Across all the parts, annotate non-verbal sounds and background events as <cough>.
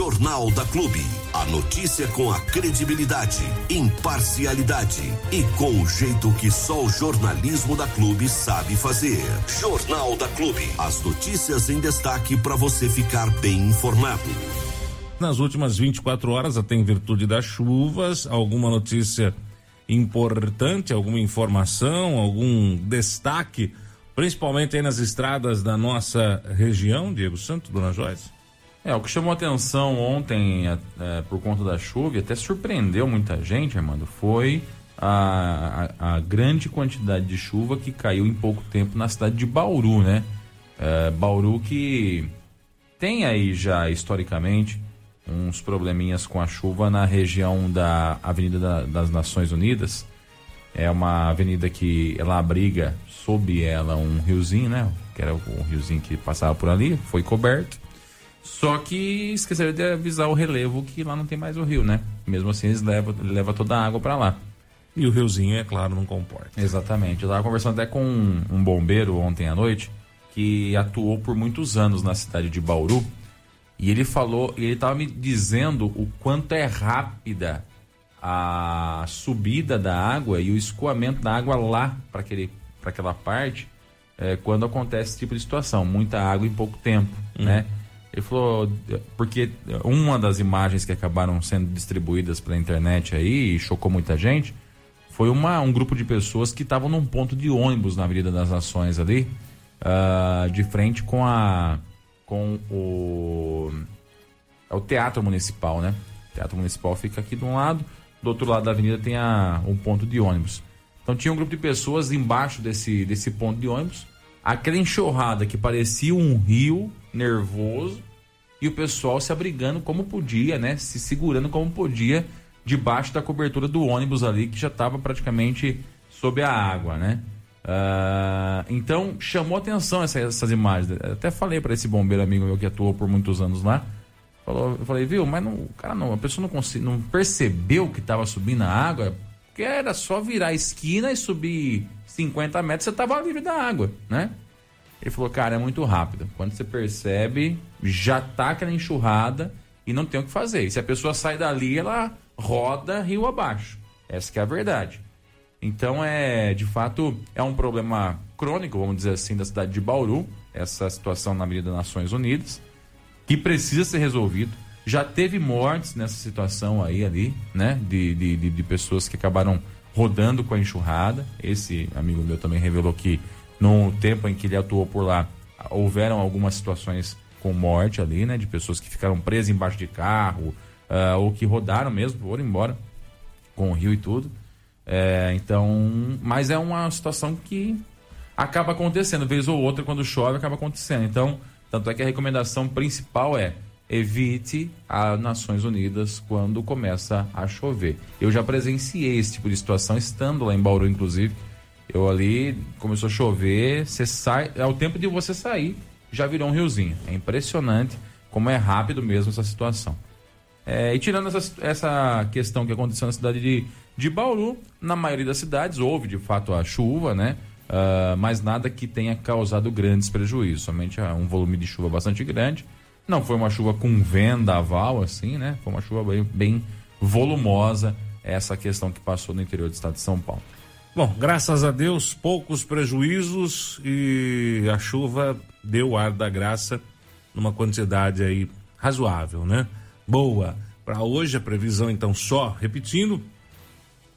Jornal da Clube. A notícia com a credibilidade, imparcialidade e com o jeito que só o jornalismo da Clube sabe fazer. Jornal da Clube. As notícias em destaque para você ficar bem informado. Nas últimas 24 horas, até em virtude das chuvas, alguma notícia importante, alguma informação, algum destaque, principalmente aí nas estradas da nossa região, Diego Santos, Dona Joyce? É, o que chamou atenção ontem é, é, por conta da chuva e até surpreendeu muita gente, Armando, foi a, a, a, grande quantidade de chuva que caiu em pouco tempo na cidade de Bauru, né? É, Bauru que tem aí já historicamente uns probleminhas com a chuva na região da Avenida da, das Nações Unidas. É uma avenida que ela abriga sob ela um riozinho, né? Que era o riozinho que passava por ali, foi coberto só que esqueceram de avisar o relevo que lá não tem mais o rio, né? Mesmo assim, eles levam, levam toda a água para lá. E o riozinho, é claro, não comporta. Exatamente. Eu estava conversando até com um, um bombeiro ontem à noite que atuou por muitos anos na cidade de Bauru. E ele falou, ele estava me dizendo o quanto é rápida a subida da água e o escoamento da água lá para aquela parte é, quando acontece esse tipo de situação. Muita água em pouco tempo, hum. né? Ele falou, porque uma das imagens que acabaram sendo distribuídas pela internet aí e chocou muita gente, foi uma, um grupo de pessoas que estavam num ponto de ônibus na Avenida das Nações ali, uh, de frente com a com o é o Teatro Municipal, né? O Teatro Municipal fica aqui de um lado, do outro lado da avenida tem a, um ponto de ônibus. Então tinha um grupo de pessoas embaixo desse, desse ponto de ônibus, aquela enxurrada que parecia um rio nervoso e o pessoal se abrigando como podia, né? Se segurando como podia debaixo da cobertura do ônibus ali que já estava praticamente sob a água, né? Uh, então chamou atenção essa, essas imagens. Até falei para esse bombeiro amigo meu que atuou por muitos anos lá. Falou, eu falei, viu, mas não, o cara não, a pessoa não, consegui, não percebeu que estava subindo a água, porque era só virar a esquina e subir 50 metros, você estava livre da água, né? Ele falou, cara, é muito rápido. Quando você percebe, já tá aquela enxurrada e não tem o que fazer. E se a pessoa sai dali, ela roda rio abaixo. Essa é a verdade. Então é, de fato, é um problema crônico, vamos dizer assim, da cidade de Bauru, essa situação na Avenida Nações Unidas, que precisa ser resolvido. Já teve mortes nessa situação aí ali, né? De, de, de, de pessoas que acabaram rodando com a enxurrada. Esse amigo meu também revelou que no tempo em que ele atuou por lá, houveram algumas situações com morte ali, né? De pessoas que ficaram presas embaixo de carro, uh, ou que rodaram mesmo, foram embora com o rio e tudo. É, então, mas é uma situação que acaba acontecendo, vez ou outra, quando chove, acaba acontecendo. Então, tanto é que a recomendação principal é evite as Nações Unidas quando começa a chover. Eu já presenciei esse tipo de situação, estando lá em Bauru, inclusive, eu ali, começou a chover, você sai, é o tempo de você sair, já virou um riozinho. É impressionante como é rápido mesmo essa situação. É, e tirando essa, essa questão que aconteceu na cidade de, de Bauru, na maioria das cidades houve de fato a chuva, né? Uh, mas nada que tenha causado grandes prejuízos, somente um volume de chuva bastante grande. Não foi uma chuva com vendaval, assim, né? Foi uma chuva bem, bem volumosa, essa questão que passou no interior do estado de São Paulo. Bom, graças a Deus, poucos prejuízos e a chuva deu ar da graça numa quantidade aí razoável, né? Boa. Para hoje a previsão então só repetindo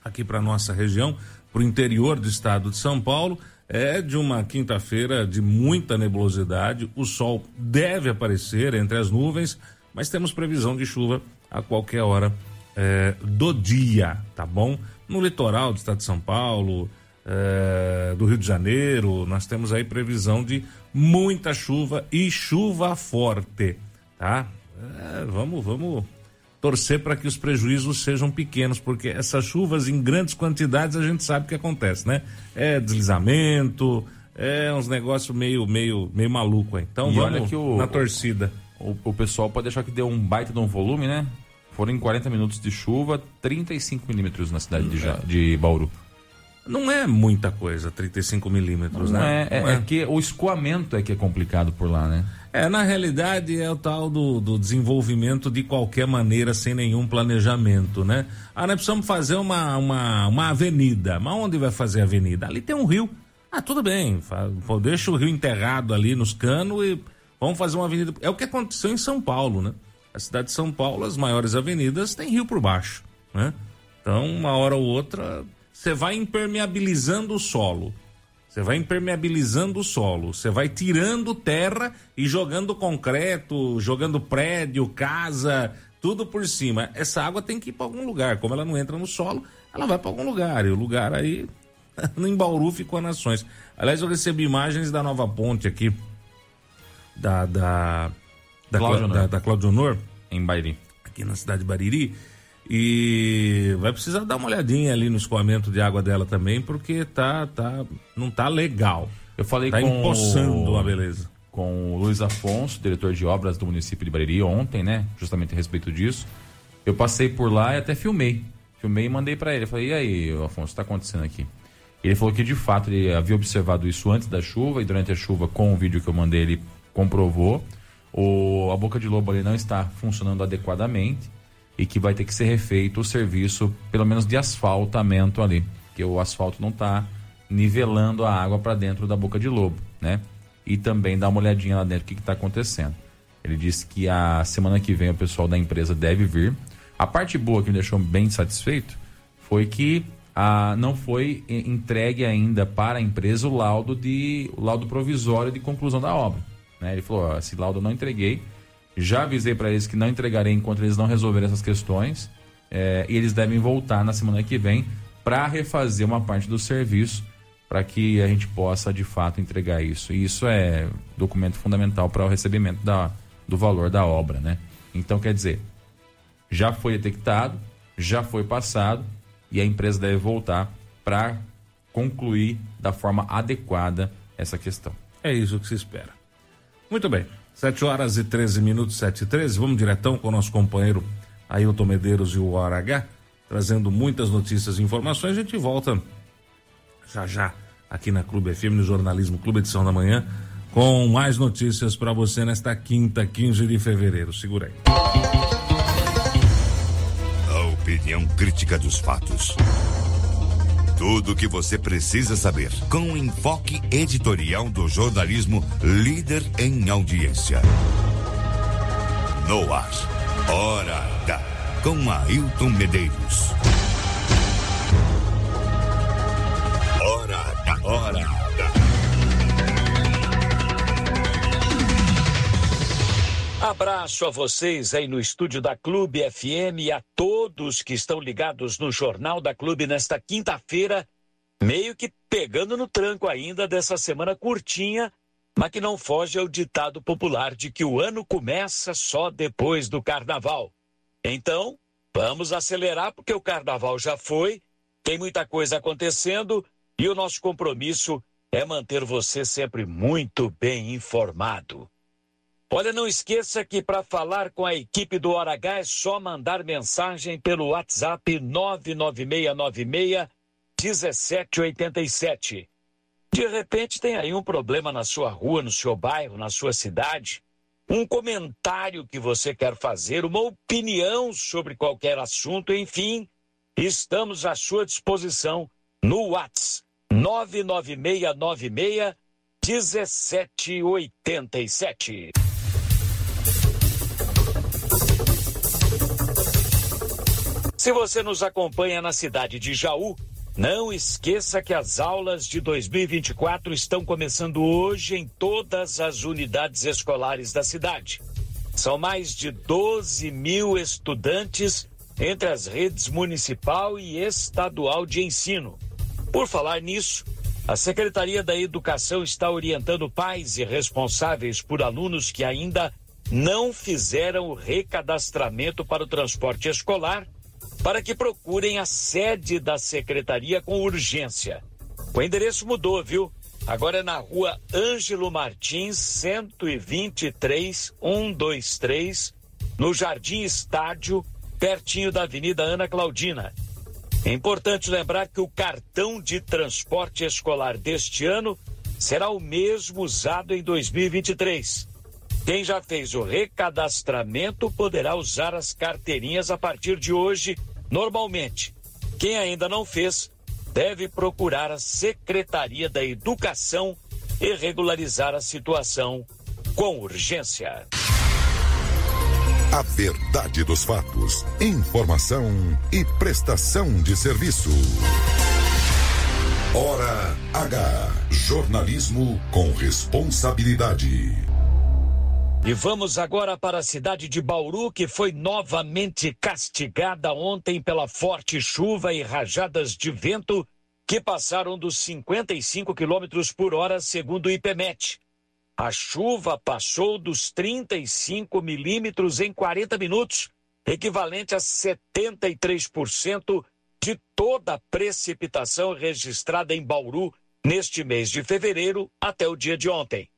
aqui para nossa região, para o interior do estado de São Paulo, é de uma quinta-feira de muita nebulosidade. O sol deve aparecer entre as nuvens, mas temos previsão de chuva a qualquer hora é, do dia, tá bom? No litoral do estado de São Paulo, é, do Rio de Janeiro, nós temos aí previsão de muita chuva e chuva forte, tá? É, vamos, vamos torcer para que os prejuízos sejam pequenos, porque essas chuvas em grandes quantidades a gente sabe o que acontece, né? É deslizamento, é uns negócios meio, meio, meio maluco. Então e vamos olha que o, na torcida. O, o pessoal pode achar que deu um baita de um volume, né? Foram em 40 minutos de chuva, 35 milímetros na cidade de, de Bauru. Não é muita coisa, 35 milímetros, né? É, é, é, que o escoamento é que é complicado por lá, né? É, na realidade é o tal do, do desenvolvimento de qualquer maneira, sem nenhum planejamento, né? Ah, nós precisamos fazer uma, uma, uma avenida. Mas onde vai fazer a avenida? Ali tem um rio. Ah, tudo bem, deixa o rio enterrado ali nos canos e vamos fazer uma avenida. É o que aconteceu em São Paulo, né? A cidade de São Paulo, as maiores avenidas, tem rio por baixo, né? Então, uma hora ou outra, você vai impermeabilizando o solo. Você vai impermeabilizando o solo, você vai tirando terra e jogando concreto, jogando prédio, casa, tudo por cima. Essa água tem que ir para algum lugar. Como ela não entra no solo, ela vai para algum lugar. E o lugar aí, <laughs> em Bauru, ficou a Nações. Aliás, eu recebi imagens da nova ponte aqui, da, da, da, Cláudio da, da Claudio Honor, em Bariri. Aqui na cidade de Bariri. E vai precisar dar uma olhadinha ali no escoamento de água dela também, porque tá, tá, não tá legal. Eu falei tá com empoçando a beleza. Com o Luiz Afonso, diretor de obras do município de Bariri, ontem, né? Justamente a respeito disso. Eu passei por lá e até filmei. Filmei e mandei para ele. Eu falei, e aí, Afonso, o que está acontecendo aqui? Ele falou que de fato ele havia observado isso antes da chuva e durante a chuva, com o vídeo que eu mandei, ele comprovou. O, a boca de lobo ali não está funcionando adequadamente e que vai ter que ser refeito o serviço, pelo menos de asfaltamento ali, que o asfalto não está nivelando a água para dentro da boca de lobo, né? E também dar uma olhadinha lá dentro o que está acontecendo. Ele disse que a semana que vem o pessoal da empresa deve vir. A parte boa que me deixou bem satisfeito foi que a, não foi entregue ainda para a empresa o laudo de o laudo provisório de conclusão da obra. Né? Ele falou: esse laudo eu não entreguei, já avisei para eles que não entregarei enquanto eles não resolverem essas questões. É, e eles devem voltar na semana que vem para refazer uma parte do serviço para que a gente possa de fato entregar isso. E isso é documento fundamental para o recebimento da, do valor da obra, né? Então quer dizer, já foi detectado, já foi passado e a empresa deve voltar para concluir da forma adequada essa questão. É isso que se espera. Muito bem. 7 horas e 13 minutos, 7 e 13. Vamos diretão com o nosso companheiro Ailton Medeiros e o Hora H, trazendo muitas notícias e informações. A gente volta já já aqui na Clube FM, no Jornalismo Clube Edição da Manhã, com mais notícias para você nesta quinta, 15 de fevereiro. Segura aí. A opinião crítica dos fatos. Tudo o que você precisa saber, com o enfoque editorial do jornalismo líder em audiência. No ar, Hora H, com Ailton Medeiros. Hora H, Hora Abraço a vocês aí no estúdio da Clube FM e a todos que estão ligados no Jornal da Clube nesta quinta-feira, meio que pegando no tranco ainda dessa semana curtinha, mas que não foge ao ditado popular de que o ano começa só depois do carnaval. Então, vamos acelerar porque o carnaval já foi, tem muita coisa acontecendo e o nosso compromisso é manter você sempre muito bem informado. Olha, não esqueça que para falar com a equipe do Hora H é só mandar mensagem pelo WhatsApp 99696 1787. De repente tem aí um problema na sua rua, no seu bairro, na sua cidade, um comentário que você quer fazer, uma opinião sobre qualquer assunto, enfim, estamos à sua disposição no WhatsApp 99696 1787. Se você nos acompanha na cidade de Jaú, não esqueça que as aulas de 2024 estão começando hoje em todas as unidades escolares da cidade. São mais de 12 mil estudantes entre as redes municipal e estadual de ensino. Por falar nisso, a Secretaria da Educação está orientando pais e responsáveis por alunos que ainda não fizeram o recadastramento para o transporte escolar para que procurem a sede da secretaria com urgência. O endereço mudou, viu? Agora é na rua Ângelo Martins, 123 123, no Jardim Estádio, pertinho da Avenida Ana Claudina. É importante lembrar que o cartão de transporte escolar deste ano será o mesmo usado em 2023. Quem já fez o recadastramento poderá usar as carteirinhas a partir de hoje, normalmente. Quem ainda não fez, deve procurar a Secretaria da Educação e regularizar a situação com urgência. A verdade dos fatos, informação e prestação de serviço. Hora H. Jornalismo com responsabilidade. E vamos agora para a cidade de Bauru, que foi novamente castigada ontem pela forte chuva e rajadas de vento que passaram dos 55 quilômetros por hora, segundo o IPMET. A chuva passou dos 35 milímetros em 40 minutos, equivalente a 73% de toda a precipitação registrada em Bauru neste mês de fevereiro até o dia de ontem.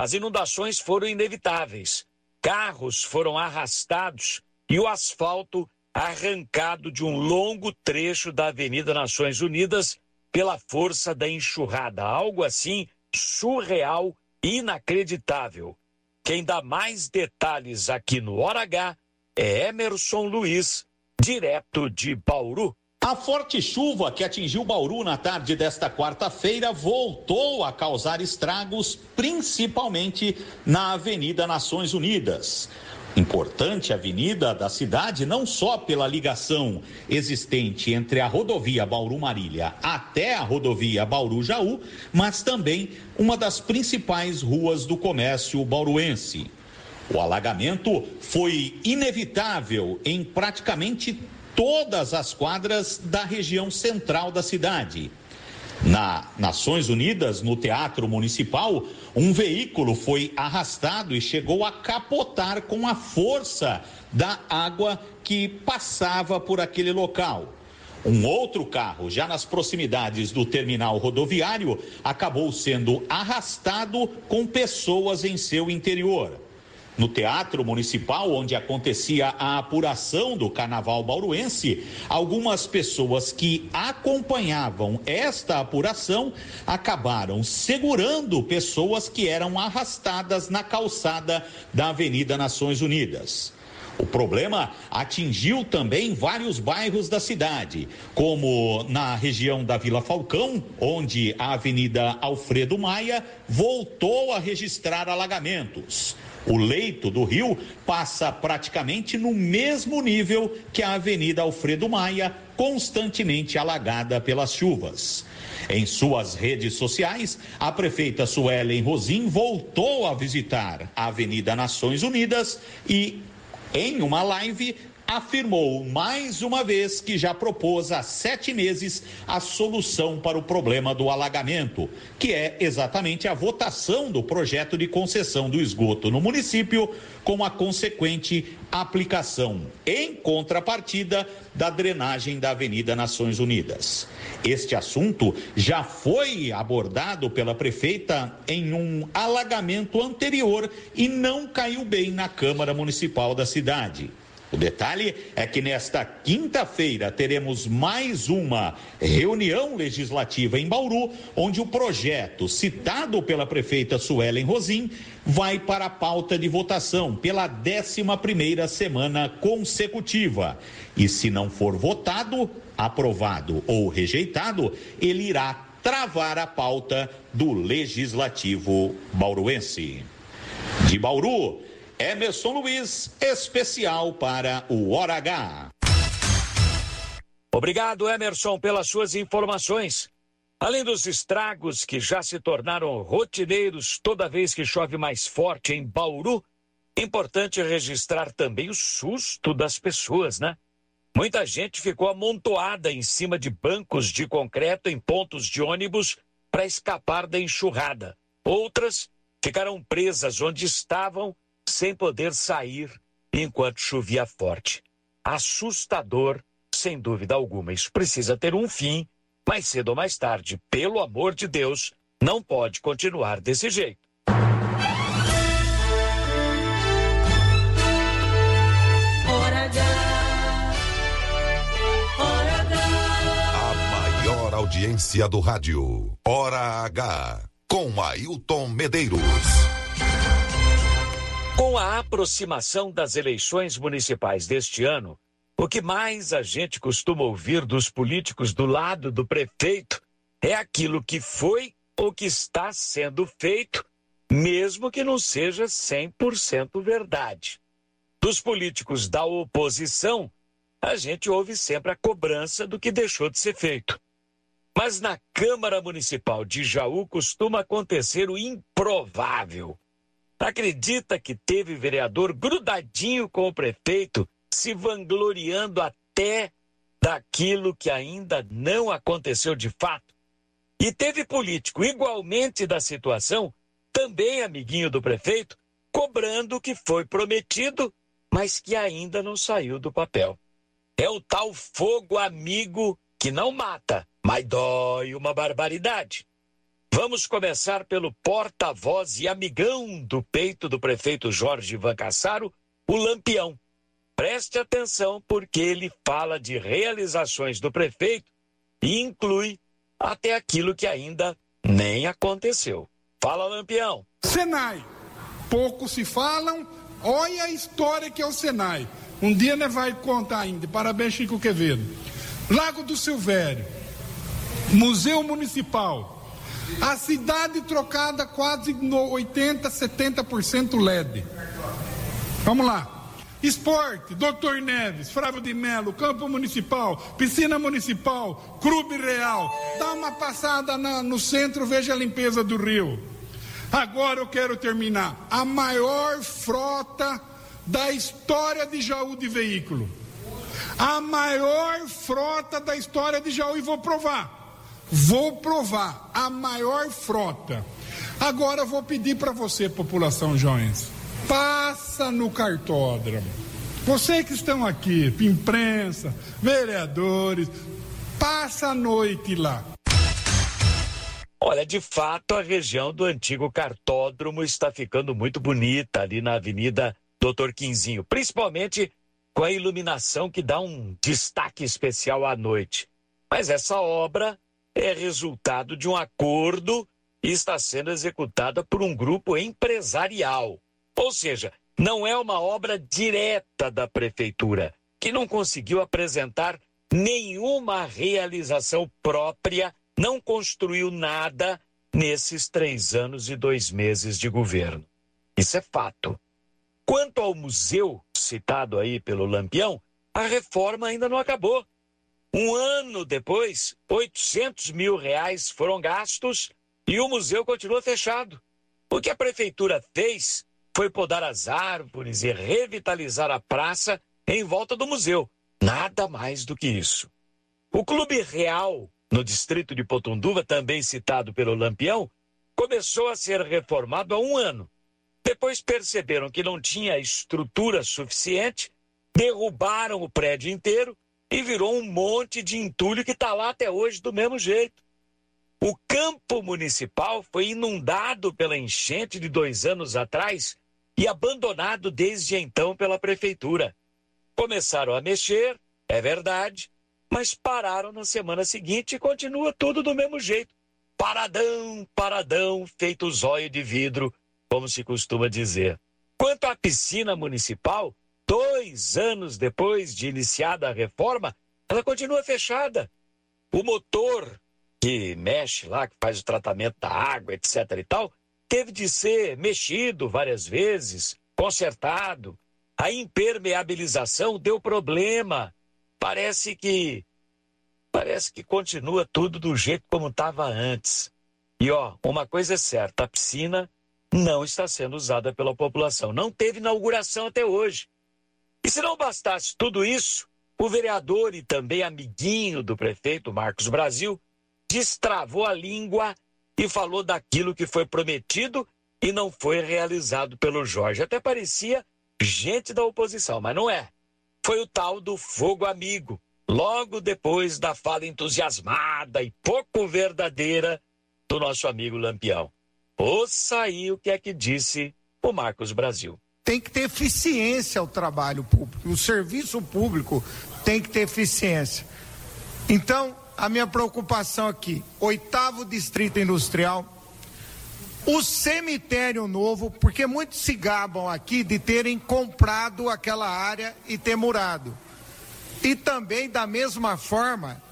As inundações foram inevitáveis. Carros foram arrastados e o asfalto arrancado de um longo trecho da Avenida Nações Unidas pela força da enxurrada. Algo assim surreal, inacreditável. Quem dá mais detalhes aqui no Hora H é Emerson Luiz, direto de Bauru. A forte chuva que atingiu Bauru na tarde desta quarta-feira voltou a causar estragos, principalmente na Avenida Nações Unidas. Importante avenida da cidade, não só pela ligação existente entre a rodovia Bauru-Marília até a rodovia Bauru-Jaú, mas também uma das principais ruas do comércio bauruense. O alagamento foi inevitável em praticamente todas as quadras da região central da cidade. Na Nações Unidas, no Teatro Municipal, um veículo foi arrastado e chegou a capotar com a força da água que passava por aquele local. Um outro carro, já nas proximidades do terminal rodoviário, acabou sendo arrastado com pessoas em seu interior no Teatro Municipal, onde acontecia a apuração do Carnaval Bauruense, algumas pessoas que acompanhavam esta apuração acabaram segurando pessoas que eram arrastadas na calçada da Avenida Nações Unidas. O problema atingiu também vários bairros da cidade, como na região da Vila Falcão, onde a Avenida Alfredo Maia voltou a registrar alagamentos. O leito do rio passa praticamente no mesmo nível que a Avenida Alfredo Maia, constantemente alagada pelas chuvas. Em suas redes sociais, a prefeita Suelen Rosim voltou a visitar a Avenida Nações Unidas e, em uma live, afirmou mais uma vez que já propôs há sete meses a solução para o problema do alagamento, que é exatamente a votação do projeto de concessão do esgoto no município, com a consequente aplicação, em contrapartida, da drenagem da Avenida Nações Unidas. Este assunto já foi abordado pela prefeita em um alagamento anterior e não caiu bem na Câmara Municipal da cidade. O detalhe é que nesta quinta-feira teremos mais uma reunião legislativa em Bauru, onde o projeto citado pela prefeita Suelen Rosim vai para a pauta de votação pela 11 primeira semana consecutiva. E se não for votado, aprovado ou rejeitado, ele irá travar a pauta do legislativo bauruense. De Bauru, Emerson Luiz, especial para o Hora H. Obrigado, Emerson, pelas suas informações. Além dos estragos que já se tornaram rotineiros toda vez que chove mais forte em Bauru, importante registrar também o susto das pessoas, né? Muita gente ficou amontoada em cima de bancos de concreto em pontos de ônibus para escapar da enxurrada. Outras ficaram presas onde estavam sem poder sair enquanto chovia forte. Assustador, sem dúvida alguma. Isso precisa ter um fim, mais cedo ou mais tarde. Pelo amor de Deus, não pode continuar desse jeito. audiência do rádio. Hora H. Com Ailton Medeiros. Com a aproximação das eleições municipais deste ano, o que mais a gente costuma ouvir dos políticos do lado do prefeito é aquilo que foi ou que está sendo feito, mesmo que não seja 100% verdade. Dos políticos da oposição, a gente ouve sempre a cobrança do que deixou de ser feito. Mas na Câmara Municipal de Jaú costuma acontecer o improvável. Acredita que teve vereador grudadinho com o prefeito, se vangloriando até daquilo que ainda não aconteceu de fato? E teve político igualmente da situação, também amiguinho do prefeito, cobrando o que foi prometido, mas que ainda não saiu do papel. É o tal fogo amigo que não mata, mas dói uma barbaridade. Vamos começar pelo porta-voz e amigão do peito do prefeito Jorge Ivan Cassaro, o Lampião. Preste atenção porque ele fala de realizações do prefeito e inclui até aquilo que ainda nem aconteceu. Fala, Lampião. Senai. Pouco se falam, olha a história que é o Senai. Um dia né vai contar ainda. Parabéns, Chico Quevedo. Lago do Silvério, Museu Municipal. A cidade trocada quase no 80, 70% LED. Vamos lá. Esporte, Doutor Neves, Frávio de Melo, Campo Municipal, Piscina Municipal, Clube Real. Dá uma passada na, no centro, veja a limpeza do rio. Agora eu quero terminar. A maior frota da história de Jaú de veículo. A maior frota da história de Jaú, e vou provar. Vou provar. A maior frota. Agora vou pedir para você, população joens, passa no cartódromo. Você que estão aqui, imprensa, vereadores, passa a noite lá. Olha, de fato, a região do antigo cartódromo está ficando muito bonita ali na Avenida Doutor Quinzinho, principalmente com a iluminação que dá um destaque especial à noite. Mas essa obra é resultado de um acordo e está sendo executada por um grupo empresarial. Ou seja, não é uma obra direta da prefeitura, que não conseguiu apresentar nenhuma realização própria, não construiu nada nesses três anos e dois meses de governo. Isso é fato. Quanto ao museu citado aí pelo Lampião, a reforma ainda não acabou. Um ano depois, 800 mil reais foram gastos e o museu continua fechado. O que a prefeitura fez foi podar as árvores e revitalizar a praça em volta do museu. Nada mais do que isso. O Clube Real, no distrito de Potunduva, também citado pelo Lampião, começou a ser reformado há um ano depois perceberam que não tinha estrutura suficiente, derrubaram o prédio inteiro e virou um monte de entulho que está lá até hoje do mesmo jeito. O campo municipal foi inundado pela enchente de dois anos atrás e abandonado desde então pela prefeitura. Começaram a mexer, é verdade, mas pararam na semana seguinte e continua tudo do mesmo jeito. Paradão, paradão, feito zóio de vidro como se costuma dizer. Quanto à piscina municipal, dois anos depois de iniciada a reforma, ela continua fechada. O motor que mexe lá, que faz o tratamento da água, etc. e tal, teve de ser mexido várias vezes, consertado. A impermeabilização deu problema. Parece que parece que continua tudo do jeito como estava antes. E ó, uma coisa é certa, a piscina não está sendo usada pela população. Não teve inauguração até hoje. E se não bastasse tudo isso, o vereador e também amiguinho do prefeito Marcos Brasil destravou a língua e falou daquilo que foi prometido e não foi realizado pelo Jorge. Até parecia gente da oposição, mas não é. Foi o tal do fogo amigo, logo depois da fala entusiasmada e pouco verdadeira do nosso amigo Lampião. Ouça aí o que é que disse o Marcos Brasil. Tem que ter eficiência o trabalho público, o serviço público tem que ter eficiência. Então, a minha preocupação aqui, oitavo distrito industrial, o cemitério novo, porque muitos se gabam aqui de terem comprado aquela área e ter murado. E também da mesma forma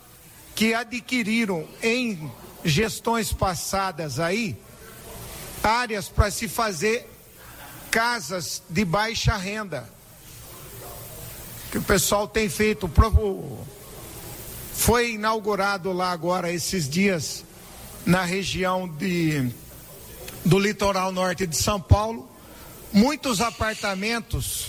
que adquiriram em gestões passadas aí áreas para se fazer casas de baixa renda. Que o pessoal tem feito. Foi inaugurado lá agora esses dias na região de, do litoral norte de São Paulo, muitos apartamentos,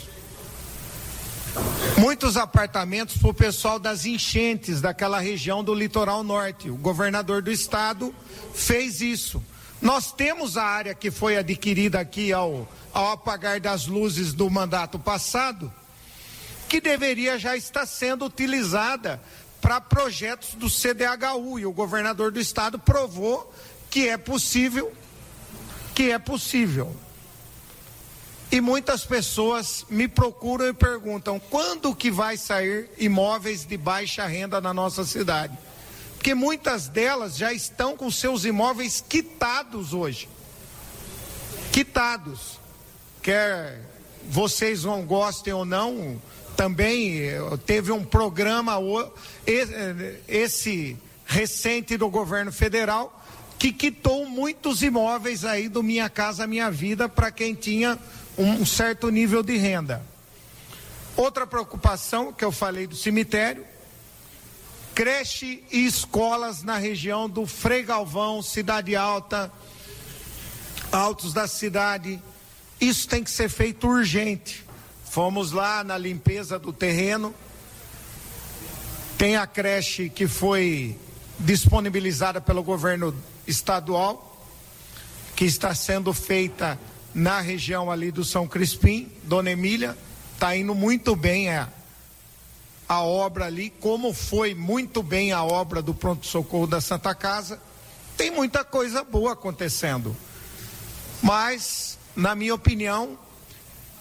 muitos apartamentos para o pessoal das enchentes daquela região do litoral norte. O governador do estado fez isso. Nós temos a área que foi adquirida aqui ao, ao apagar das luzes do mandato passado, que deveria já estar sendo utilizada para projetos do CDHU. E o governador do estado provou que é possível, que é possível. E muitas pessoas me procuram e perguntam quando que vai sair imóveis de baixa renda na nossa cidade porque muitas delas já estão com seus imóveis quitados hoje. Quitados. Quer vocês não gostem ou não, também eh, teve um programa eh, esse recente do governo federal que quitou muitos imóveis aí do Minha Casa Minha Vida para quem tinha um certo nível de renda. Outra preocupação que eu falei do cemitério, creche e escolas na região do Frei Galvão, Cidade Alta, altos da cidade. Isso tem que ser feito urgente. Fomos lá na limpeza do terreno. Tem a creche que foi disponibilizada pelo governo estadual, que está sendo feita na região ali do São Crispim, Dona Emília, está indo muito bem é a obra ali, como foi muito bem a obra do pronto-socorro da Santa Casa. Tem muita coisa boa acontecendo. Mas, na minha opinião,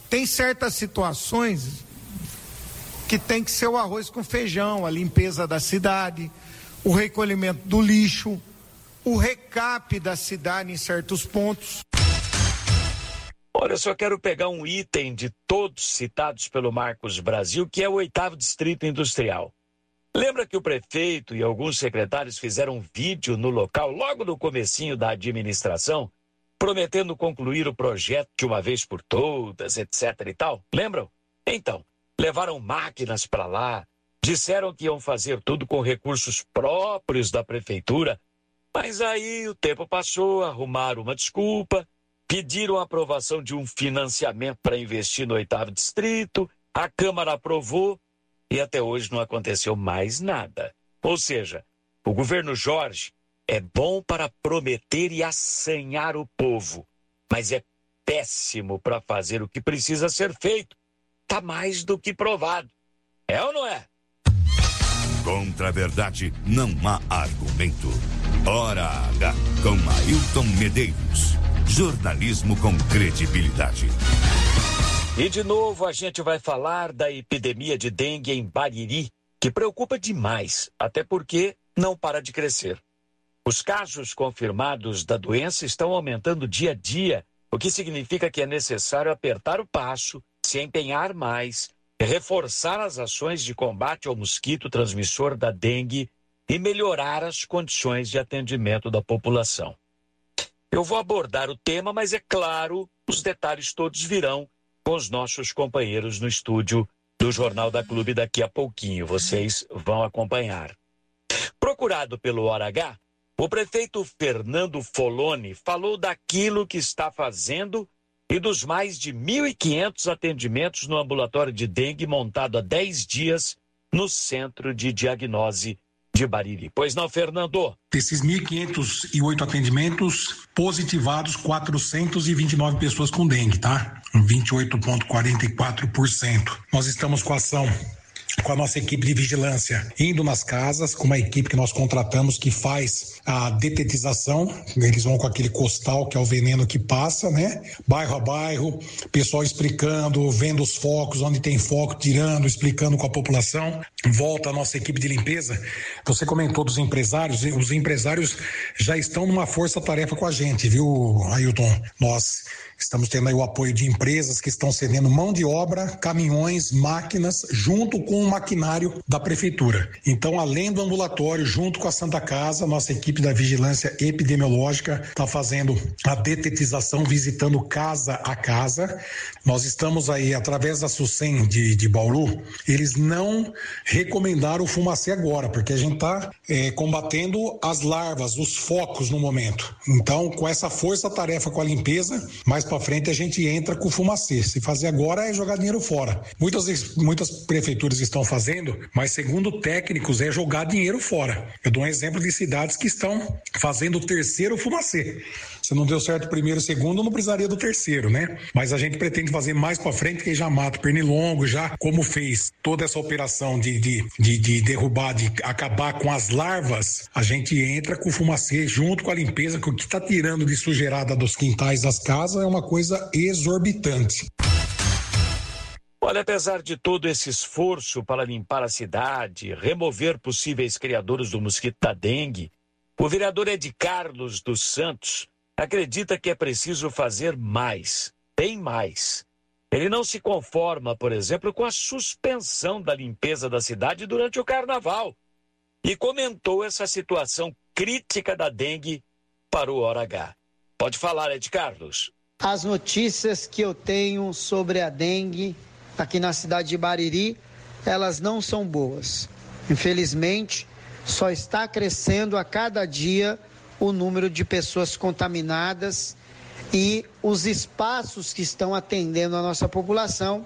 tem certas situações que tem que ser o arroz com feijão, a limpeza da cidade, o recolhimento do lixo, o recap da cidade em certos pontos. Olha, eu só quero pegar um item de todos citados pelo Marcos Brasil, que é o oitavo distrito industrial. Lembra que o prefeito e alguns secretários fizeram um vídeo no local logo no comecinho da administração, prometendo concluir o projeto de uma vez por todas, etc e tal? Lembram? Então, levaram máquinas para lá, disseram que iam fazer tudo com recursos próprios da prefeitura, mas aí o tempo passou, arrumaram uma desculpa, pediram a aprovação de um financiamento para investir no oitavo distrito, a Câmara aprovou e até hoje não aconteceu mais nada. Ou seja, o governo Jorge é bom para prometer e assanhar o povo, mas é péssimo para fazer o que precisa ser feito. Está mais do que provado. É ou não é? Contra a verdade não há argumento. Hora H com Ailton Medeiros. Jornalismo com credibilidade. E de novo a gente vai falar da epidemia de dengue em Bariri, que preocupa demais, até porque não para de crescer. Os casos confirmados da doença estão aumentando dia a dia, o que significa que é necessário apertar o passo, se empenhar mais, reforçar as ações de combate ao mosquito transmissor da dengue e melhorar as condições de atendimento da população. Eu vou abordar o tema, mas é claro, os detalhes todos virão com os nossos companheiros no estúdio do Jornal da Clube daqui a pouquinho. Vocês vão acompanhar. Procurado pelo ORH, o prefeito Fernando Foloni falou daquilo que está fazendo e dos mais de 1.500 atendimentos no ambulatório de dengue montado há 10 dias no Centro de Diagnose de Bariri. Pois não, Fernando? Desses 1.508 atendimentos, positivados 429 pessoas com dengue, tá? 28,44%. Nós estamos com a ação com a nossa equipe de vigilância, indo nas casas, com uma equipe que nós contratamos que faz a detetização. Eles vão com aquele costal, que é o veneno que passa, né? Bairro a bairro, pessoal explicando, vendo os focos, onde tem foco, tirando, explicando com a população. Volta a nossa equipe de limpeza. Você comentou dos empresários, os empresários já estão numa força-tarefa com a gente, viu, Ailton? Nós Estamos tendo aí o apoio de empresas que estão cedendo mão de obra, caminhões, máquinas, junto com o maquinário da prefeitura. Então, além do ambulatório, junto com a Santa Casa, nossa equipe da vigilância epidemiológica está fazendo a detetização, visitando casa a casa. Nós estamos aí, através da SUSEM de, de Bauru, eles não recomendaram o fumacê agora, porque a gente está é, combatendo as larvas, os focos no momento. Então, com essa força-tarefa com a limpeza, mais para frente a gente entra com fumacê. Se fazer agora é jogar dinheiro fora. Muitas, muitas prefeituras estão fazendo, mas segundo técnicos é jogar dinheiro fora. Eu dou um exemplo de cidades que estão fazendo o terceiro fumacê. Se não deu certo o primeiro o segundo, não precisaria do terceiro, né? Mas a gente pretende fazer mais para frente, que já mata o pernilongo, já como fez toda essa operação de, de, de, de derrubar, de acabar com as larvas, a gente entra com o fumacê junto com a limpeza, que o que está tirando de sujeirada dos quintais das casas é uma coisa exorbitante. Olha, apesar de todo esse esforço para limpar a cidade, remover possíveis criadores do mosquito da dengue, o vereador Ed Carlos dos Santos acredita que é preciso fazer mais, bem mais. Ele não se conforma, por exemplo, com a suspensão da limpeza da cidade durante o carnaval e comentou essa situação crítica da dengue para o Hora H. Pode falar, Ed Carlos. As notícias que eu tenho sobre a dengue aqui na cidade de Bariri, elas não são boas. Infelizmente, só está crescendo a cada dia o número de pessoas contaminadas e os espaços que estão atendendo a nossa população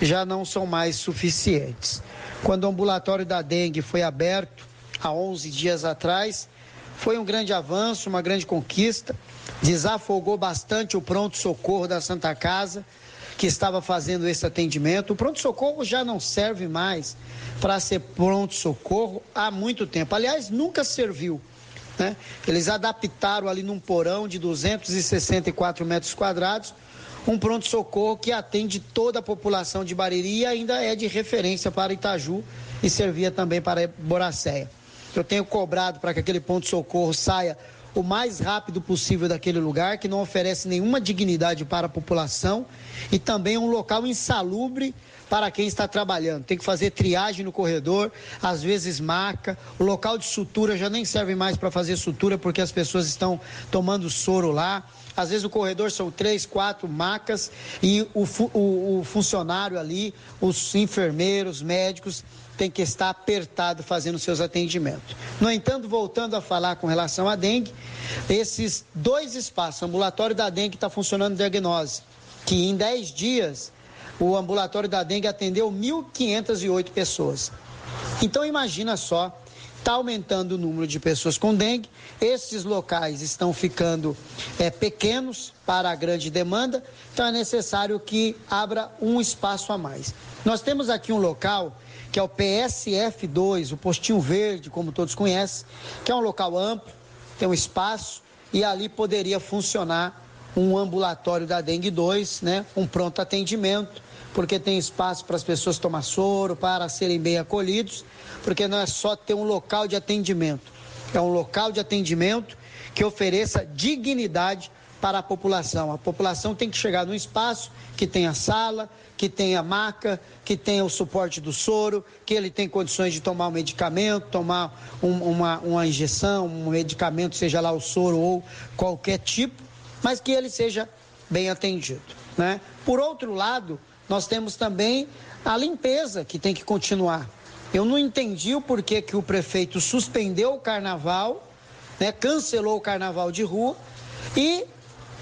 já não são mais suficientes. Quando o ambulatório da dengue foi aberto há 11 dias atrás, foi um grande avanço, uma grande conquista, desafogou bastante o pronto-socorro da Santa Casa, que estava fazendo esse atendimento. O pronto-socorro já não serve mais para ser pronto-socorro há muito tempo. Aliás, nunca serviu. Né? Eles adaptaram ali num porão de 264 metros quadrados um pronto-socorro que atende toda a população de Bariri e ainda é de referência para Itaju e servia também para Boracéia. Eu tenho cobrado para que aquele ponto-socorro saia o mais rápido possível daquele lugar, que não oferece nenhuma dignidade para a população e também um local insalubre para quem está trabalhando. Tem que fazer triagem no corredor, às vezes marca. O local de sutura já nem serve mais para fazer sutura porque as pessoas estão tomando soro lá. Às vezes o corredor são três, quatro macas e o, o, o funcionário ali, os enfermeiros, médicos, tem que estar apertado fazendo seus atendimentos. No entanto, voltando a falar com relação à dengue, esses dois espaços, o ambulatório da dengue está funcionando diagnose, que em 10 dias o ambulatório da dengue atendeu 1.508 pessoas. Então imagina só, está aumentando o número de pessoas com dengue, esses locais estão ficando é, pequenos para a grande demanda, então é necessário que abra um espaço a mais. Nós temos aqui um local que é o PSF2, o Postinho Verde, como todos conhecem, que é um local amplo, tem um espaço e ali poderia funcionar um ambulatório da dengue 2, né? Um pronto atendimento, porque tem espaço para as pessoas tomar soro, para serem bem acolhidos, porque não é só ter um local de atendimento, é um local de atendimento que ofereça dignidade para a população. A população tem que chegar num espaço que tenha sala, que tenha maca, que tenha o suporte do soro, que ele tem condições de tomar um medicamento, tomar um, uma, uma injeção, um medicamento, seja lá o soro ou qualquer tipo, mas que ele seja bem atendido. Né? Por outro lado, nós temos também a limpeza que tem que continuar. Eu não entendi o porquê que o prefeito suspendeu o carnaval, né, cancelou o carnaval de rua e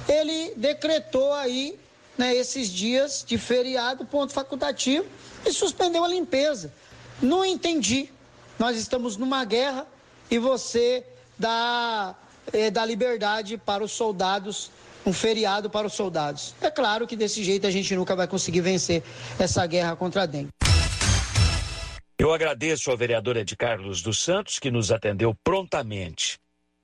ele decretou aí né, esses dias de feriado, ponto facultativo, e suspendeu a limpeza. Não entendi. Nós estamos numa guerra e você dá, é, dá liberdade para os soldados, um feriado para os soldados. É claro que desse jeito a gente nunca vai conseguir vencer essa guerra contra a dengue. Eu agradeço ao vereador Ed Carlos dos Santos, que nos atendeu prontamente.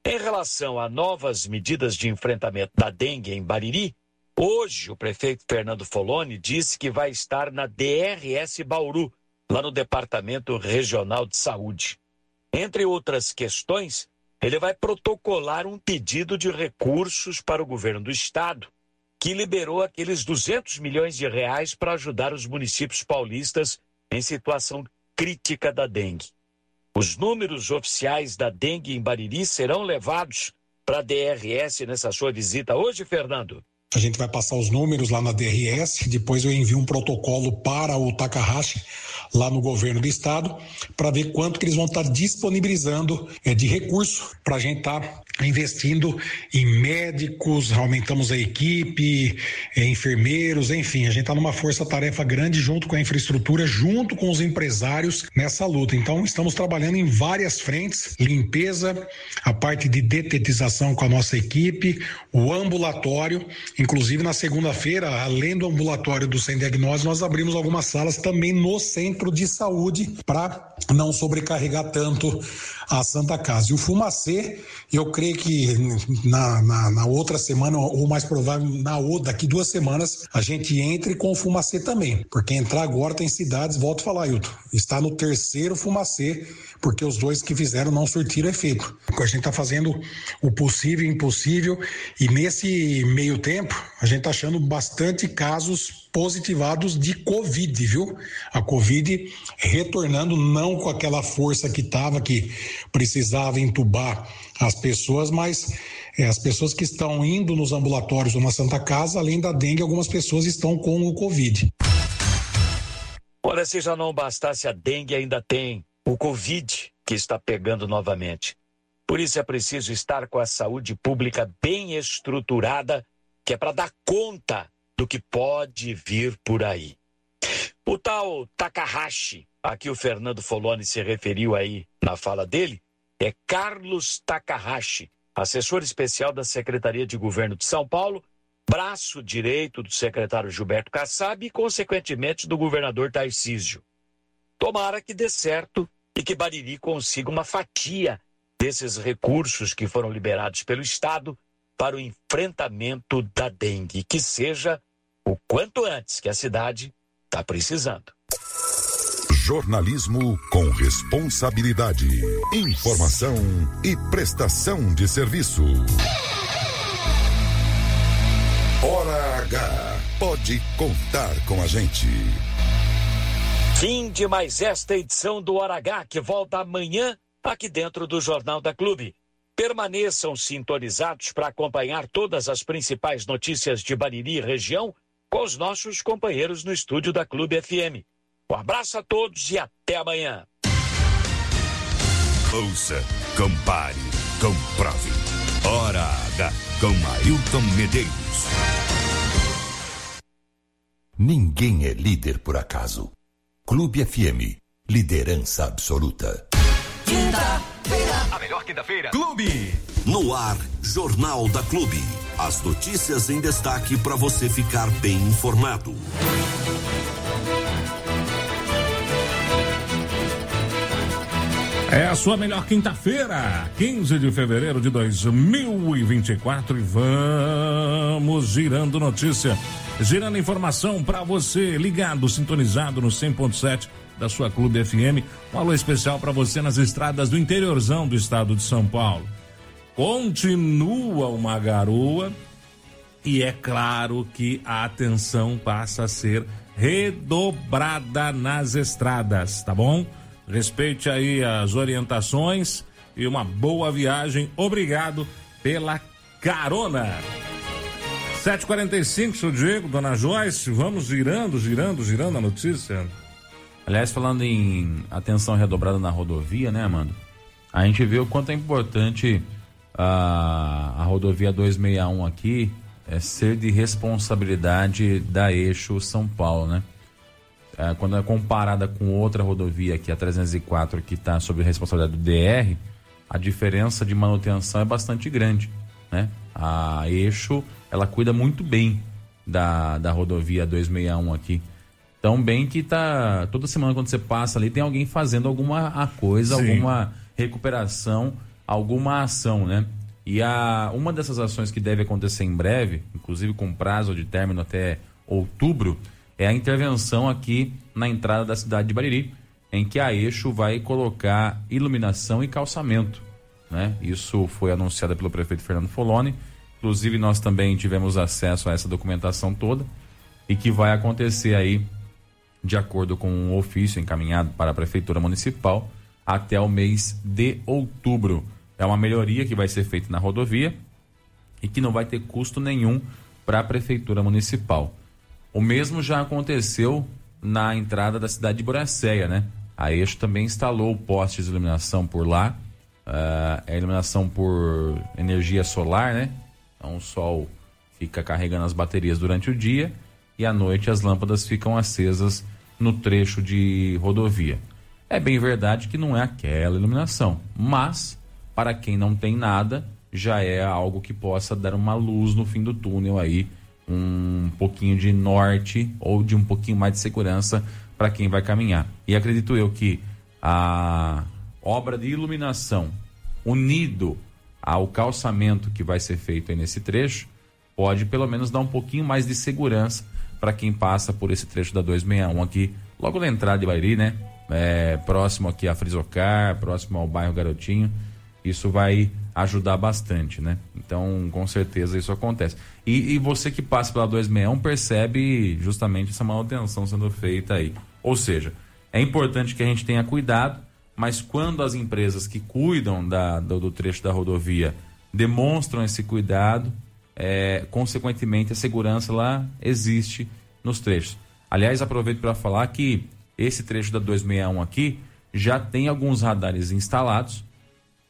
Em relação a novas medidas de enfrentamento da dengue em Bariri, hoje o prefeito Fernando Foloni disse que vai estar na DRS Bauru, lá no Departamento Regional de Saúde. Entre outras questões, ele vai protocolar um pedido de recursos para o governo do estado, que liberou aqueles 200 milhões de reais para ajudar os municípios paulistas em situação crítica da dengue. Os números oficiais da dengue em Bariri serão levados para a DRS nessa sua visita hoje, Fernando? A gente vai passar os números lá na DRS, depois eu envio um protocolo para o Takahashi, lá no governo do estado, para ver quanto que eles vão estar disponibilizando é, de recurso para a gente estar tá investindo em médicos, aumentamos a equipe, enfermeiros, enfim, a gente está numa força-tarefa grande junto com a infraestrutura, junto com os empresários nessa luta. Então, estamos trabalhando em várias frentes: limpeza, a parte de detetização com a nossa equipe, o ambulatório. Inclusive, na segunda-feira, além do ambulatório do Sem Diagnóstico, nós abrimos algumas salas também no centro de saúde para não sobrecarregar tanto a Santa Casa. E o Fumacê, eu creio que na, na, na, outra semana, ou mais provável, na daqui duas semanas, a gente entre com o Fumacê também. Porque entrar agora tem cidades, volto a falar, Hilton, está no terceiro Fumacê, porque os dois que fizeram não surtiram efeito. A gente está fazendo o possível e impossível, e nesse meio tempo, a gente está achando bastante casos positivados de Covid, viu? A Covid retornando não com aquela força que estava, que precisava entubar as pessoas, mas é, as pessoas que estão indo nos ambulatórios ou na Santa Casa, além da dengue, algumas pessoas estão com o Covid. Olha, se já não bastasse a dengue, ainda tem o Covid que está pegando novamente. Por isso é preciso estar com a saúde pública bem estruturada, que é para dar conta do que pode vir por aí. O tal Takahashi, a que o Fernando Foloni se referiu aí na fala dele, é Carlos Takahashi, assessor especial da Secretaria de Governo de São Paulo, braço direito do secretário Gilberto Kassab e, consequentemente, do governador Tarcísio. Tomara que dê certo e que Bariri consiga uma fatia desses recursos que foram liberados pelo Estado para o enfrentamento da dengue, que seja o quanto antes que a cidade está precisando. Jornalismo com responsabilidade, informação e prestação de serviço. Hora H. Pode contar com a gente. Fim de mais esta edição do Hora H, que volta amanhã aqui dentro do Jornal da Clube. Permaneçam sintonizados para acompanhar todas as principais notícias de Bariri e região com os nossos companheiros no estúdio da Clube FM. Um abraço a todos e até amanhã. Ouça, compare, comprove. Hora H com Ailton Medeiros. Ninguém é líder por acaso. Clube FM, liderança absoluta. Quinta-feira, a melhor quinta-feira. Clube. No ar, Jornal da Clube. As notícias em destaque para você ficar bem informado. É a sua melhor quinta-feira, 15 de fevereiro de 2024 e vamos girando notícia, girando informação para você ligado, sintonizado no 100.7 da sua Clube FM. Um alô especial para você nas estradas do interiorzão do estado de São Paulo. Continua uma garoa e é claro que a atenção passa a ser redobrada nas estradas, tá bom? Respeite aí as orientações e uma boa viagem. Obrigado pela carona. 7h45, seu Diego, dona Joyce, vamos girando, girando, girando a notícia. Aliás, falando em atenção redobrada na rodovia, né, Amanda? A gente vê o quanto é importante a, a rodovia 261 aqui é ser de responsabilidade da eixo São Paulo, né? É, quando é comparada com outra rodovia aqui, a 304, que está sob responsabilidade do DR, a diferença de manutenção é bastante grande, né? A eixo, ela cuida muito bem da, da rodovia 261 aqui. Então, bem que tá. Toda semana quando você passa ali, tem alguém fazendo alguma a coisa, Sim. alguma recuperação, alguma ação, né? E a, uma dessas ações que deve acontecer em breve, inclusive com prazo de término até outubro, é a intervenção aqui na entrada da cidade de Bariri, em que a Eixo vai colocar iluminação e calçamento. Né? Isso foi anunciado pelo prefeito Fernando Foloni. Inclusive, nós também tivemos acesso a essa documentação toda e que vai acontecer aí de acordo com um ofício encaminhado para a Prefeitura Municipal até o mês de outubro. É uma melhoria que vai ser feita na rodovia e que não vai ter custo nenhum para a Prefeitura Municipal. O mesmo já aconteceu na entrada da cidade de Boracéia, né? A Eixo também instalou postes de iluminação por lá, ah, é iluminação por energia solar, né? Então o sol fica carregando as baterias durante o dia e à noite as lâmpadas ficam acesas no trecho de rodovia. É bem verdade que não é aquela iluminação, mas para quem não tem nada, já é algo que possa dar uma luz no fim do túnel aí, um pouquinho de norte ou de um pouquinho mais de segurança para quem vai caminhar. E acredito eu que a obra de iluminação unido ao calçamento que vai ser feito aí nesse trecho pode pelo menos dar um pouquinho mais de segurança para quem passa por esse trecho da 261 aqui, logo na entrada de Bairi, né? É, próximo aqui a Frisocar, próximo ao bairro Garotinho. Isso vai ajudar bastante, né? Então, com certeza isso acontece. E, e você que passa pela 261 percebe justamente essa manutenção sendo feita aí. Ou seja, é importante que a gente tenha cuidado, mas quando as empresas que cuidam da, do, do trecho da rodovia demonstram esse cuidado, é, consequentemente a segurança lá existe nos trechos. Aliás, aproveito para falar que esse trecho da 261 aqui já tem alguns radares instalados,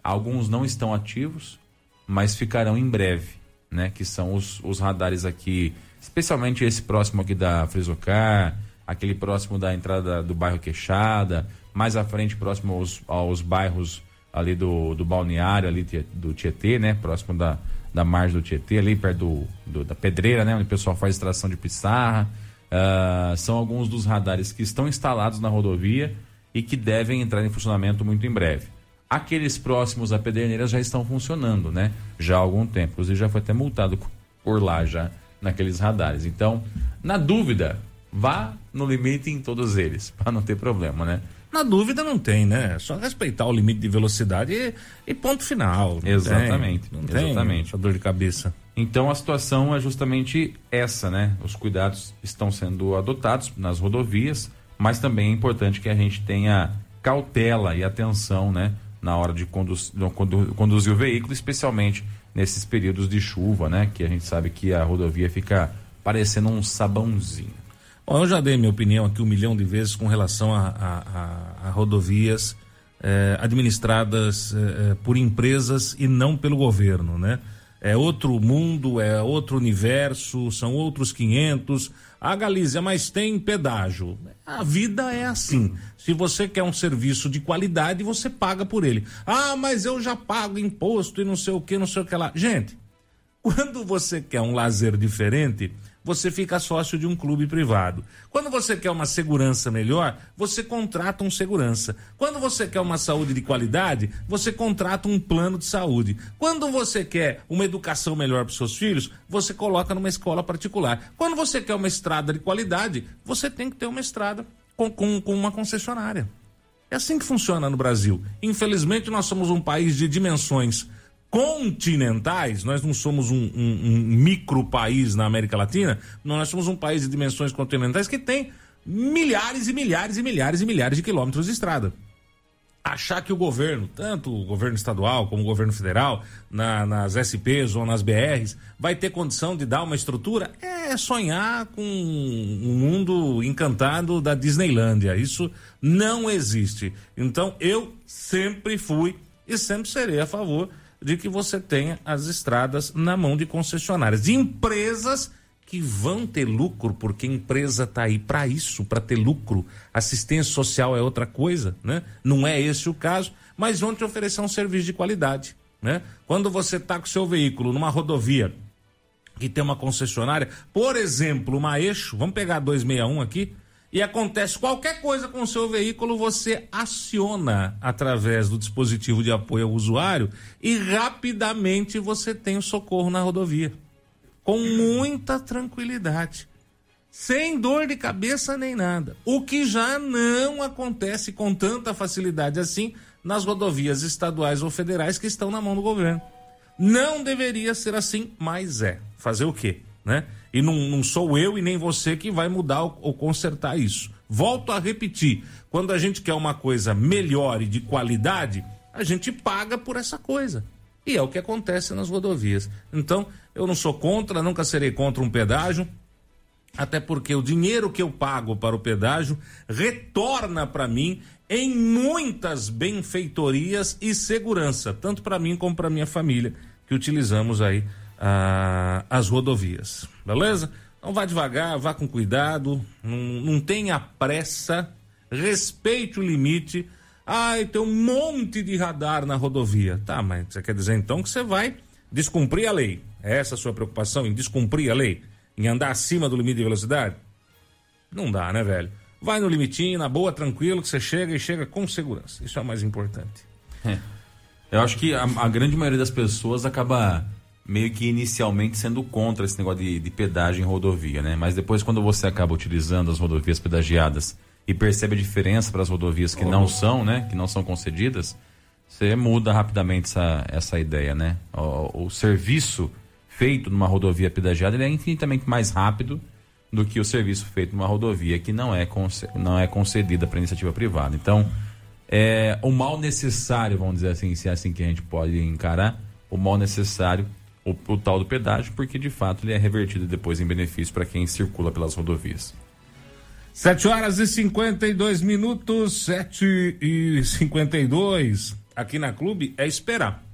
alguns não estão ativos, mas ficarão em breve, né? Que são os, os radares aqui, especialmente esse próximo aqui da Frisocar, aquele próximo da entrada do bairro Queixada, mais à frente próximo aos, aos bairros ali do, do balneário ali do Tietê, né? Próximo da, da margem do Tietê, ali perto do, do- da pedreira, né? Onde o pessoal faz extração de pissarra. Ah, são alguns dos radares que estão instalados na rodovia e que devem entrar em funcionamento muito em breve. Aqueles próximos a Pederneiras já estão funcionando, né? Já há algum tempo. Inclusive já foi até multado por lá já naqueles radares. Então, na dúvida, vá no limite em todos eles, <laughs> para não ter problema, né? Na dúvida não tem, né? É só respeitar o limite de velocidade e, e ponto final. Não Exatamente, Tem, não tem exatamente. dor de cabeça. Então a situação é justamente essa, né? Os cuidados estão sendo adotados nas rodovias, mas também é importante que a gente tenha cautela e atenção, né? Na hora de conduzir o veículo, especialmente nesses períodos de chuva, né? Que a gente sabe que a rodovia fica parecendo um sabãozinho. Bom, eu já dei minha opinião aqui um milhão de vezes com relação a, a- a- a rodovias eh, administradas eh, eh, por empresas e não pelo governo, né? É outro mundo, é outro universo, são outros 500. A Galícia, mas tem pedágio. A vida é assim. Se você quer um serviço de qualidade, você paga por ele. Ah, mas eu já pago imposto e não sei o que, não sei o que lá. Gente, <laughs> quando você quer um lazer diferente, você fica sócio de um clube privado. Quando você quer uma segurança melhor, você contrata um segurança. Quando você quer uma saúde de qualidade, você contrata um plano de saúde. Quando você quer uma educação melhor para seus filhos, você coloca numa escola particular. Quando você quer uma estrada de qualidade, você tem que ter uma estrada com, com, com uma concessionária. É assim que funciona no Brasil. Infelizmente, nós somos um país de dimensões continentais, nós não somos um, um- um micro país na América Latina, nós somos um país de dimensões continentais que tem milhares e milhares e milhares e milhares de quilômetros de estrada. Achar que o governo, tanto o governo estadual como o governo federal, na- nas SPs ou nas BRs, vai ter condição de dar uma estrutura é sonhar com um mundo encantado da Disneylândia. Isso não existe. Então eu sempre fui e sempre serei a favor de que você tenha as estradas na mão de concessionárias, de empresas que vão ter lucro, porque empresa está aí para isso, para ter lucro. Assistência social é outra coisa, né? Não é esse o caso, mas vão te oferecer um serviço de qualidade, né? Quando você está com seu veículo numa rodovia que tem uma concessionária, por exemplo, uma eixo, vamos pegar a 261 aqui, e acontece qualquer coisa com o seu veículo, você aciona através do dispositivo de apoio ao usuário e rapidamente você tem o socorro na rodovia. Com muita tranquilidade. Sem dor de cabeça nem nada. O que já não acontece com tanta facilidade assim nas rodovias estaduais ou federais que estão na mão do governo. Não deveria ser assim, mas é. Fazer o quê? Né? E não, não sou eu e nem você que vai mudar ou, ou consertar isso. Volto a repetir: quando a gente quer uma coisa melhor e de qualidade, a gente paga por essa coisa. E é o que acontece nas rodovias. Então, eu não sou contra, nunca serei contra um pedágio, até porque o dinheiro que eu pago para o pedágio retorna para mim em muitas benfeitorias e segurança, tanto para mim como para minha família, que utilizamos aí ah, as rodovias. Beleza? Então vá devagar, vá com cuidado, não, não tenha pressa, respeite o limite. Ai, tem um monte de radar na rodovia. Tá, mas você quer dizer então que você vai descumprir a lei? É essa a sua preocupação em descumprir a lei? Em andar acima do limite de velocidade? Não dá, né, velho? Vai no limitinho, na boa, tranquilo, que você chega e chega com segurança. Isso é o mais importante. É. Eu acho que a, a grande maioria das pessoas acaba meio que inicialmente sendo contra esse negócio de, de pedágio em rodovia, né? Mas depois, quando você acaba utilizando as rodovias pedagiadas e percebe a diferença para as rodovias que não são, né? Que não são concedidas, você muda rapidamente essa, essa ideia, né? O, o serviço feito numa rodovia pedagiada é infinitamente mais rápido do que o serviço feito numa rodovia que não é, não é concedida para iniciativa privada. Então, é o mal necessário, vamos dizer assim, se é assim que a gente pode encarar, o mal necessário o, o tal do pedágio, porque de fato ele é revertido depois em benefício para quem circula pelas rodovias. 7 horas e 52 minutos, 7 e 52 aqui na clube é esperar.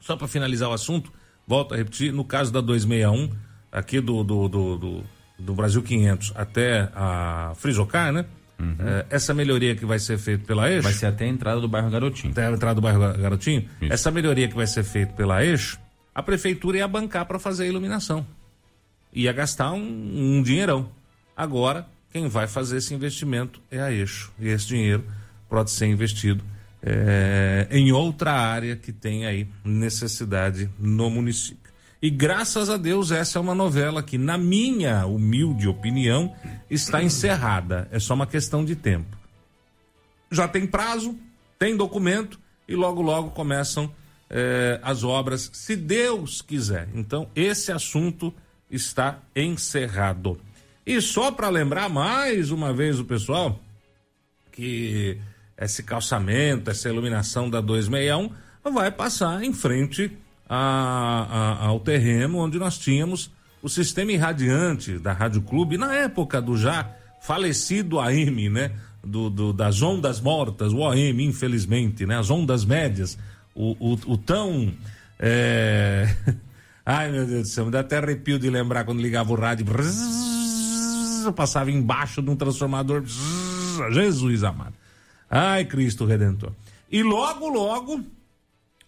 Só para finalizar o assunto, volto a repetir, no caso da 261, aqui do, do, do, do, do Brasil 500 até a Frisocar, né? Uhum. É, essa melhoria que vai ser feita pela Eixo. Vai ser até a entrada do bairro Garotinho. Até a entrada do bairro Garotinho. Isso. Essa melhoria que vai ser feita pela Eixo a prefeitura ia bancar para fazer a iluminação. Ia gastar um, um dinheirão. Agora, quem vai fazer esse investimento é a Eixo. E esse dinheiro pode ser investido é, em outra área que tem aí necessidade no município. E graças a Deus, essa é uma novela que, na minha humilde opinião, está encerrada. É só uma questão de tempo. Já tem prazo, tem documento e logo, logo começam eh, as obras, se Deus quiser. Então, esse assunto está encerrado. E só para lembrar mais uma vez o pessoal que esse calçamento, essa iluminação da 261 vai passar em frente a, a, ao terreno onde nós tínhamos o sistema irradiante da Rádio Clube, na época do já falecido AM, né? Do, do, das ondas mortas, o OM, infelizmente, né? As ondas médias o, o, o tão. É... <laughs> Ai meu Deus do céu, me dá até arrepio de lembrar quando ligava o rádio. Passava embaixo de um transformador. Jesus amado. Ai, Cristo Redentor. E logo, logo,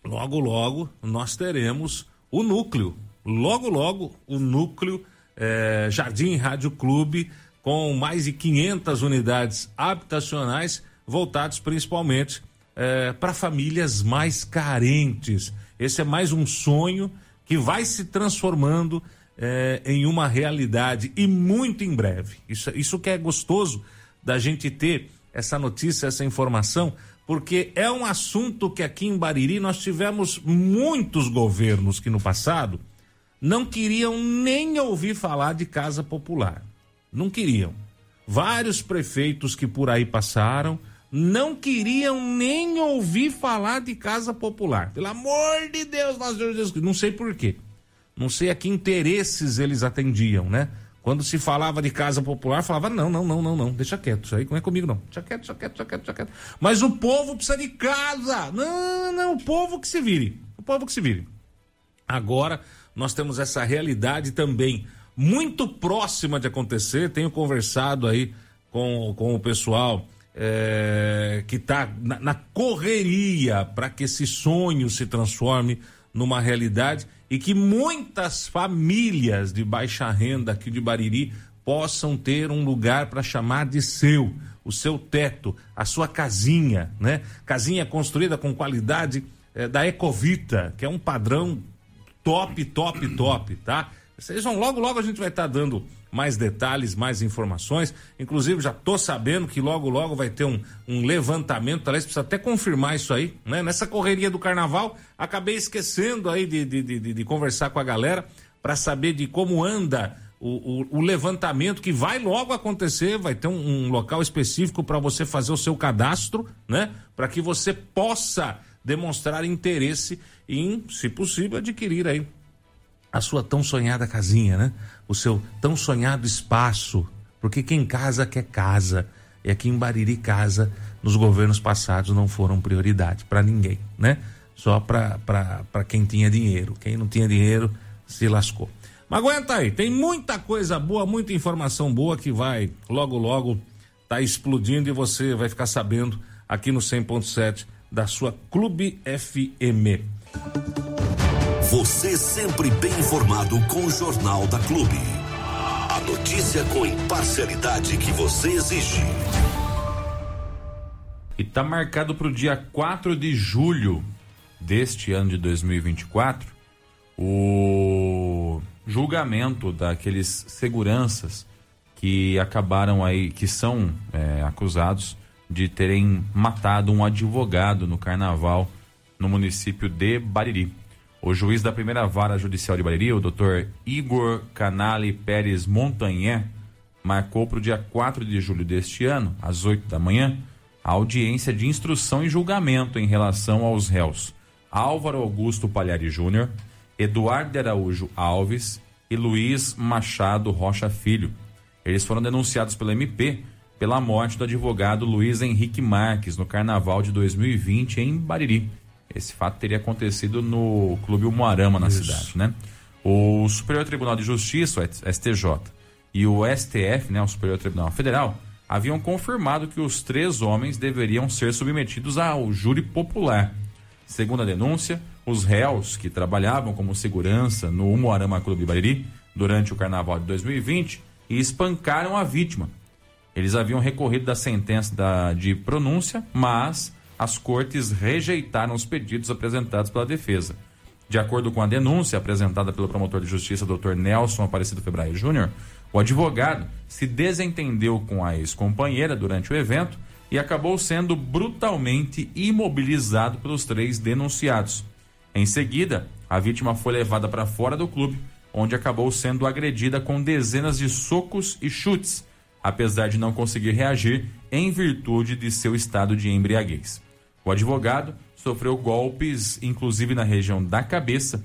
logo, logo, nós teremos o núcleo. Logo, logo, o núcleo é, Jardim Rádio Clube, com mais de 500 unidades habitacionais, voltados principalmente é, para famílias mais carentes. Esse é mais um sonho que vai se transformando é, em uma realidade e muito em breve. Isso, isso que é gostoso da gente ter essa notícia, essa informação, porque é um assunto que aqui em Bariri nós tivemos muitos governos que no passado não queriam nem ouvir falar de casa popular. Não queriam. Vários prefeitos que por aí passaram não queriam nem ouvir falar de casa popular. Pelo amor de Deus, nosso Deus Jesus Não sei por quê. Não sei a que interesses eles atendiam, né? Quando se falava de casa popular, falava: não, não, não, não, não, deixa quieto, isso aí não é comigo, não. Deixa quieto, deixa quieto, deixa quieto, deixa quieto. Mas o povo precisa de casa. Não, não, o povo que se vire. O povo que se vire. Agora, nós temos essa realidade também muito próxima de acontecer. Tenho conversado aí com, com o pessoal é, que está na, na correria para que esse sonho se transforme numa realidade e que muitas famílias de baixa renda aqui de Bariri possam ter um lugar para chamar de seu, o seu teto, a sua casinha, né? Casinha construída com qualidade eh, da Ecovita, que é um padrão top, top, top, tá? Vocês vão logo, logo a gente vai estar tá dando mais detalhes, mais informações. Inclusive, já tô sabendo que logo, logo vai ter um, um levantamento, talvez precisa até confirmar isso aí, né? Nessa correria do carnaval, acabei esquecendo aí de, de, de, de conversar com a galera para saber de como anda o, o, o, levantamento que vai logo acontecer, vai ter um, um local específico para você fazer o seu cadastro, né? Para que você possa demonstrar interesse em, se possível, adquirir aí a sua tão sonhada casinha, né? O seu tão sonhado espaço. Porque quem casa quer casa. E aqui em Bariri, casa, nos governos passados não foram prioridade para ninguém, né? Só para quem tinha dinheiro. Quem não tinha dinheiro se lascou. Mas aguenta aí, tem muita coisa boa, muita informação boa que vai logo, logo tá explodindo e você vai ficar sabendo aqui no 100.7 da sua Clube FM. Você sempre bem informado com o Jornal da Clube. A notícia com imparcialidade que você exige. E tá marcado para o dia 4 de julho deste ano de 2024 o julgamento daqueles seguranças que acabaram aí, que são é, acusados de terem matado um advogado no carnaval no município de Bariri. O juiz da primeira vara judicial de Bariri, o doutor Igor Canali Pérez Montanhé, marcou para o dia 4 de julho deste ano, às 8 da manhã, a audiência de instrução e julgamento em relação aos réus Álvaro Augusto Palhari Júnior, Eduardo de Araújo Alves e Luiz Machado Rocha Filho. Eles foram denunciados pelo MP pela morte do advogado Luiz Henrique Marques no carnaval de 2020 em Bariri. Esse fato teria acontecido no Clube Umuarama, na Isso. cidade, né? O Superior Tribunal de Justiça, o STJ, e o STF, né, o Superior Tribunal Federal, haviam confirmado que os três homens deveriam ser submetidos ao júri popular. Segundo a denúncia, os réus que trabalhavam como segurança no Umuarama Clube Bariri durante o carnaval de 2020 e espancaram a vítima. Eles haviam recorrido da sentença da, de pronúncia, mas as cortes rejeitaram os pedidos apresentados pela defesa. De acordo com a denúncia apresentada pelo promotor de justiça Dr. Nelson Aparecido Febraio Júnior, o advogado se desentendeu com a ex-companheira durante o evento e acabou sendo brutalmente imobilizado pelos três denunciados. Em seguida, a vítima foi levada para fora do clube, onde acabou sendo agredida com dezenas de socos e chutes, apesar de não conseguir reagir em virtude de seu estado de embriaguez. O advogado sofreu golpes, inclusive na região da cabeça,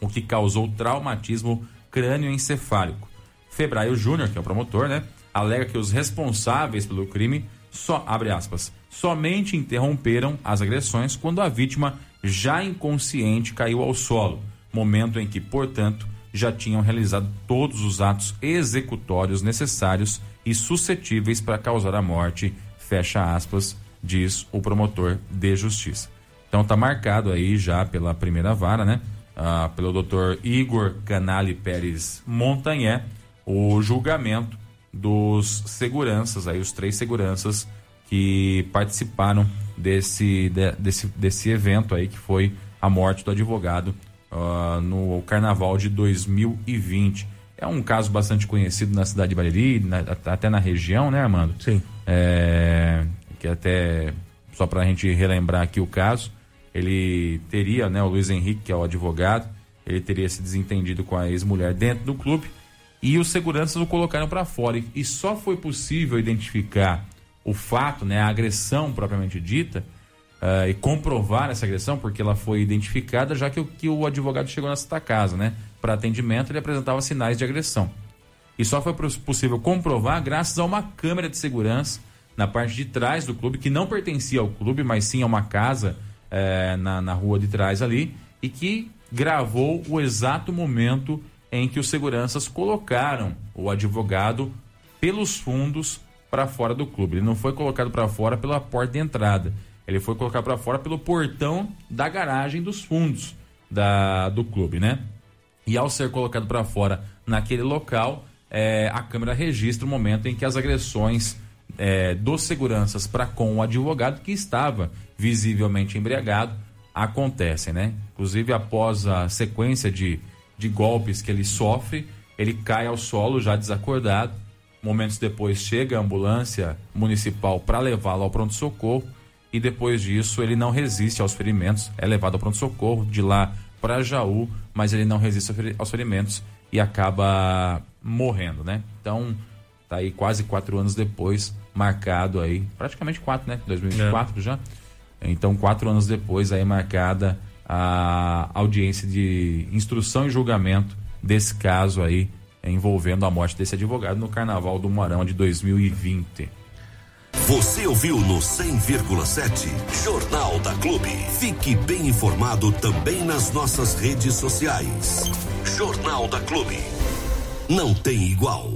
o que causou traumatismo crânioencefálico. Febraio Júnior, que é o promotor, né, alega que os responsáveis pelo crime só, abre aspas, somente interromperam as agressões quando a vítima, já inconsciente, caiu ao solo, momento em que, portanto, já tinham realizado todos os atos executórios necessários e suscetíveis para causar a morte, fecha aspas, diz o promotor de justiça. Então está marcado aí já pela primeira vara, né? Ah, pelo doutor Igor Canali Pérez Montanhé, o julgamento dos seguranças, aí os três seguranças que participaram desse, de, desse, desse evento aí que foi a morte do advogado uh, no carnaval de 2020. É um caso bastante conhecido na cidade de Bariri, na, até na região, né, Armando? Sim. É, que até, só para a gente relembrar aqui o caso, ele teria, né, o Luiz Henrique, que é o advogado, ele teria se desentendido com a ex-mulher dentro do clube e os seguranças o colocaram para fora. E, só foi possível identificar o fato, né, a agressão propriamente dita, uh, e comprovar essa agressão, porque ela foi identificada já que o, que o advogado chegou nessa casa, né? Para atendimento, ele apresentava sinais de agressão. E só foi possível comprovar graças a uma câmera de segurança na parte de trás do clube, que não pertencia ao clube, mas sim a uma casa é, na, na rua de trás ali, e que gravou o exato momento em que os seguranças colocaram o advogado pelos fundos para fora do clube. Ele não foi colocado para fora pela porta de entrada. Ele foi colocado para fora pelo portão da garagem dos fundos da, do clube, né? E ao ser colocado para fora naquele local, é, a câmera registra o momento em que as agressões é, dos seguranças para com o advogado que estava visivelmente embriagado acontecem, né? Inclusive após a sequência de, de golpes que ele sofre, ele cai ao solo já desacordado. Momentos depois chega a ambulância municipal para levá-lo ao pronto-socorro e depois disso ele não resiste aos ferimentos, é levado ao pronto-socorro, de lá para Jaú, mas ele não resiste aos ferimentos e acaba morrendo, né? Então, tá aí quase quatro anos depois, marcado aí, praticamente quatro, né? 2024 é. já. Então, quatro anos depois, aí marcada a audiência de instrução e julgamento desse caso aí envolvendo a morte desse advogado no Carnaval do Marão de 2020. Você ouviu no 100,7 Jornal da Clube. Fique bem informado também nas nossas redes sociais. Jornal da Clube. Não tem igual.